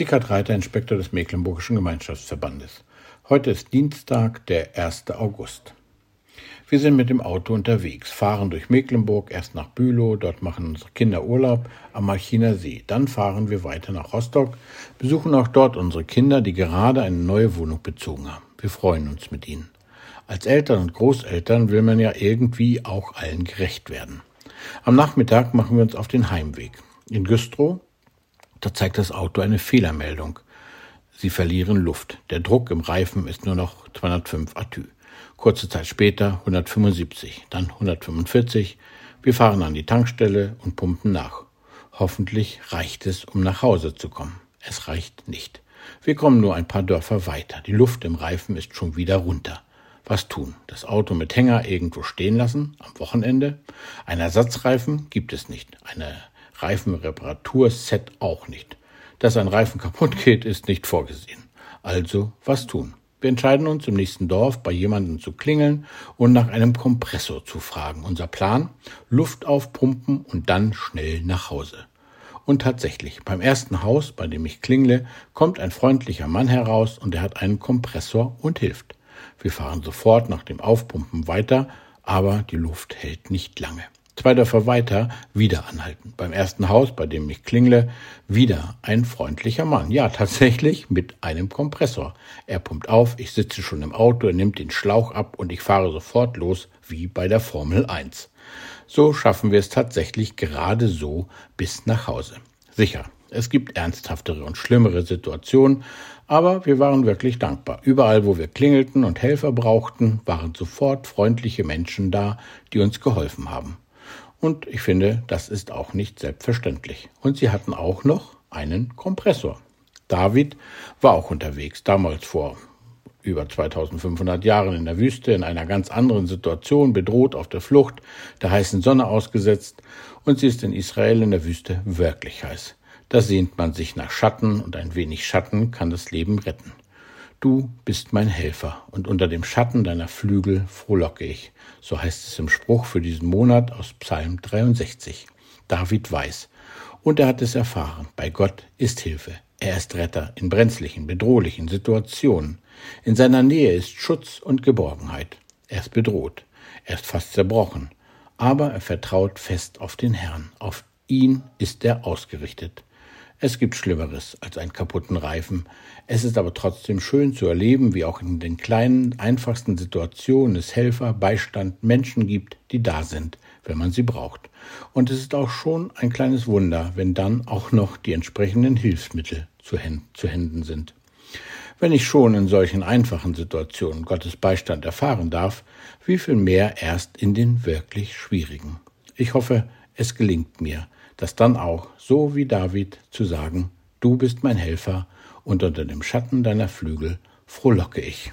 Stickert Reiter, Inspektor des Mecklenburgischen Gemeinschaftsverbandes. Heute ist Dienstag, der 1. August. Wir sind mit dem Auto unterwegs, fahren durch Mecklenburg, erst nach Bülow, dort machen unsere Kinder Urlaub am Malchiner See. Dann fahren wir weiter nach Rostock, besuchen auch dort unsere Kinder, die gerade eine neue Wohnung bezogen haben. Wir freuen uns mit ihnen. Als Eltern und Großeltern will man ja irgendwie auch allen gerecht werden. Am Nachmittag machen wir uns auf den Heimweg. In Güstrow da zeigt das Auto eine Fehlermeldung. Sie verlieren Luft. Der Druck im Reifen ist nur noch 205 Atü. Kurze Zeit später 175, dann 145. Wir fahren an die Tankstelle und pumpen nach. Hoffentlich reicht es, um nach Hause zu kommen. Es reicht nicht. Wir kommen nur ein paar Dörfer weiter. Die Luft im Reifen ist schon wieder runter. Was tun? Das Auto mit Hänger irgendwo stehen lassen? Am Wochenende? Ein Ersatzreifen gibt es nicht. Eine Reifenreparaturset auch nicht. Dass ein Reifen kaputt geht, ist nicht vorgesehen. Also was tun? Wir entscheiden uns, im nächsten Dorf bei jemandem zu klingeln und nach einem Kompressor zu fragen. Unser Plan? Luft aufpumpen und dann schnell nach Hause. Und tatsächlich, beim ersten Haus, bei dem ich klingle, kommt ein freundlicher Mann heraus und er hat einen Kompressor und hilft. Wir fahren sofort nach dem Aufpumpen weiter, aber die Luft hält nicht lange. Zwei Dörfer weiter wieder anhalten. Beim ersten Haus, bei dem ich klingle, wieder ein freundlicher Mann. Ja, tatsächlich mit einem Kompressor. Er pumpt auf, ich sitze schon im Auto, er nimmt den Schlauch ab und ich fahre sofort los, wie bei der Formel 1. So schaffen wir es tatsächlich gerade so bis nach Hause. Sicher, es gibt ernsthaftere und schlimmere Situationen, aber wir waren wirklich dankbar. Überall, wo wir klingelten und Helfer brauchten, waren sofort freundliche Menschen da, die uns geholfen haben. Und ich finde, das ist auch nicht selbstverständlich. Und sie hatten auch noch einen Kompressor. David war auch unterwegs, damals vor über 2500 Jahren in der Wüste, in einer ganz anderen Situation, bedroht auf der Flucht, der heißen Sonne ausgesetzt, und sie ist in Israel in der Wüste wirklich heiß. Da sehnt man sich nach Schatten, und ein wenig Schatten kann das Leben retten. Du bist mein Helfer, und unter dem Schatten deiner Flügel frohlocke ich. So heißt es im Spruch für diesen Monat aus Psalm 63. David weiß. Und er hat es erfahren. Bei Gott ist Hilfe. Er ist Retter in brenzlichen, bedrohlichen Situationen. In seiner Nähe ist Schutz und Geborgenheit. Er ist bedroht. Er ist fast zerbrochen. Aber er vertraut fest auf den Herrn. Auf ihn ist er ausgerichtet. Es gibt Schlimmeres als einen kaputten Reifen. Es ist aber trotzdem schön zu erleben, wie auch in den kleinen, einfachsten Situationen es Helfer, Beistand, Menschen gibt, die da sind, wenn man sie braucht. Und es ist auch schon ein kleines Wunder, wenn dann auch noch die entsprechenden Hilfsmittel zu, zu Händen sind. Wenn ich schon in solchen einfachen Situationen Gottes Beistand erfahren darf, wie viel mehr erst in den wirklich schwierigen. Ich hoffe, es gelingt mir, das dann auch, so wie David, zu sagen, du bist mein Helfer und unter dem Schatten deiner Flügel frohlocke ich.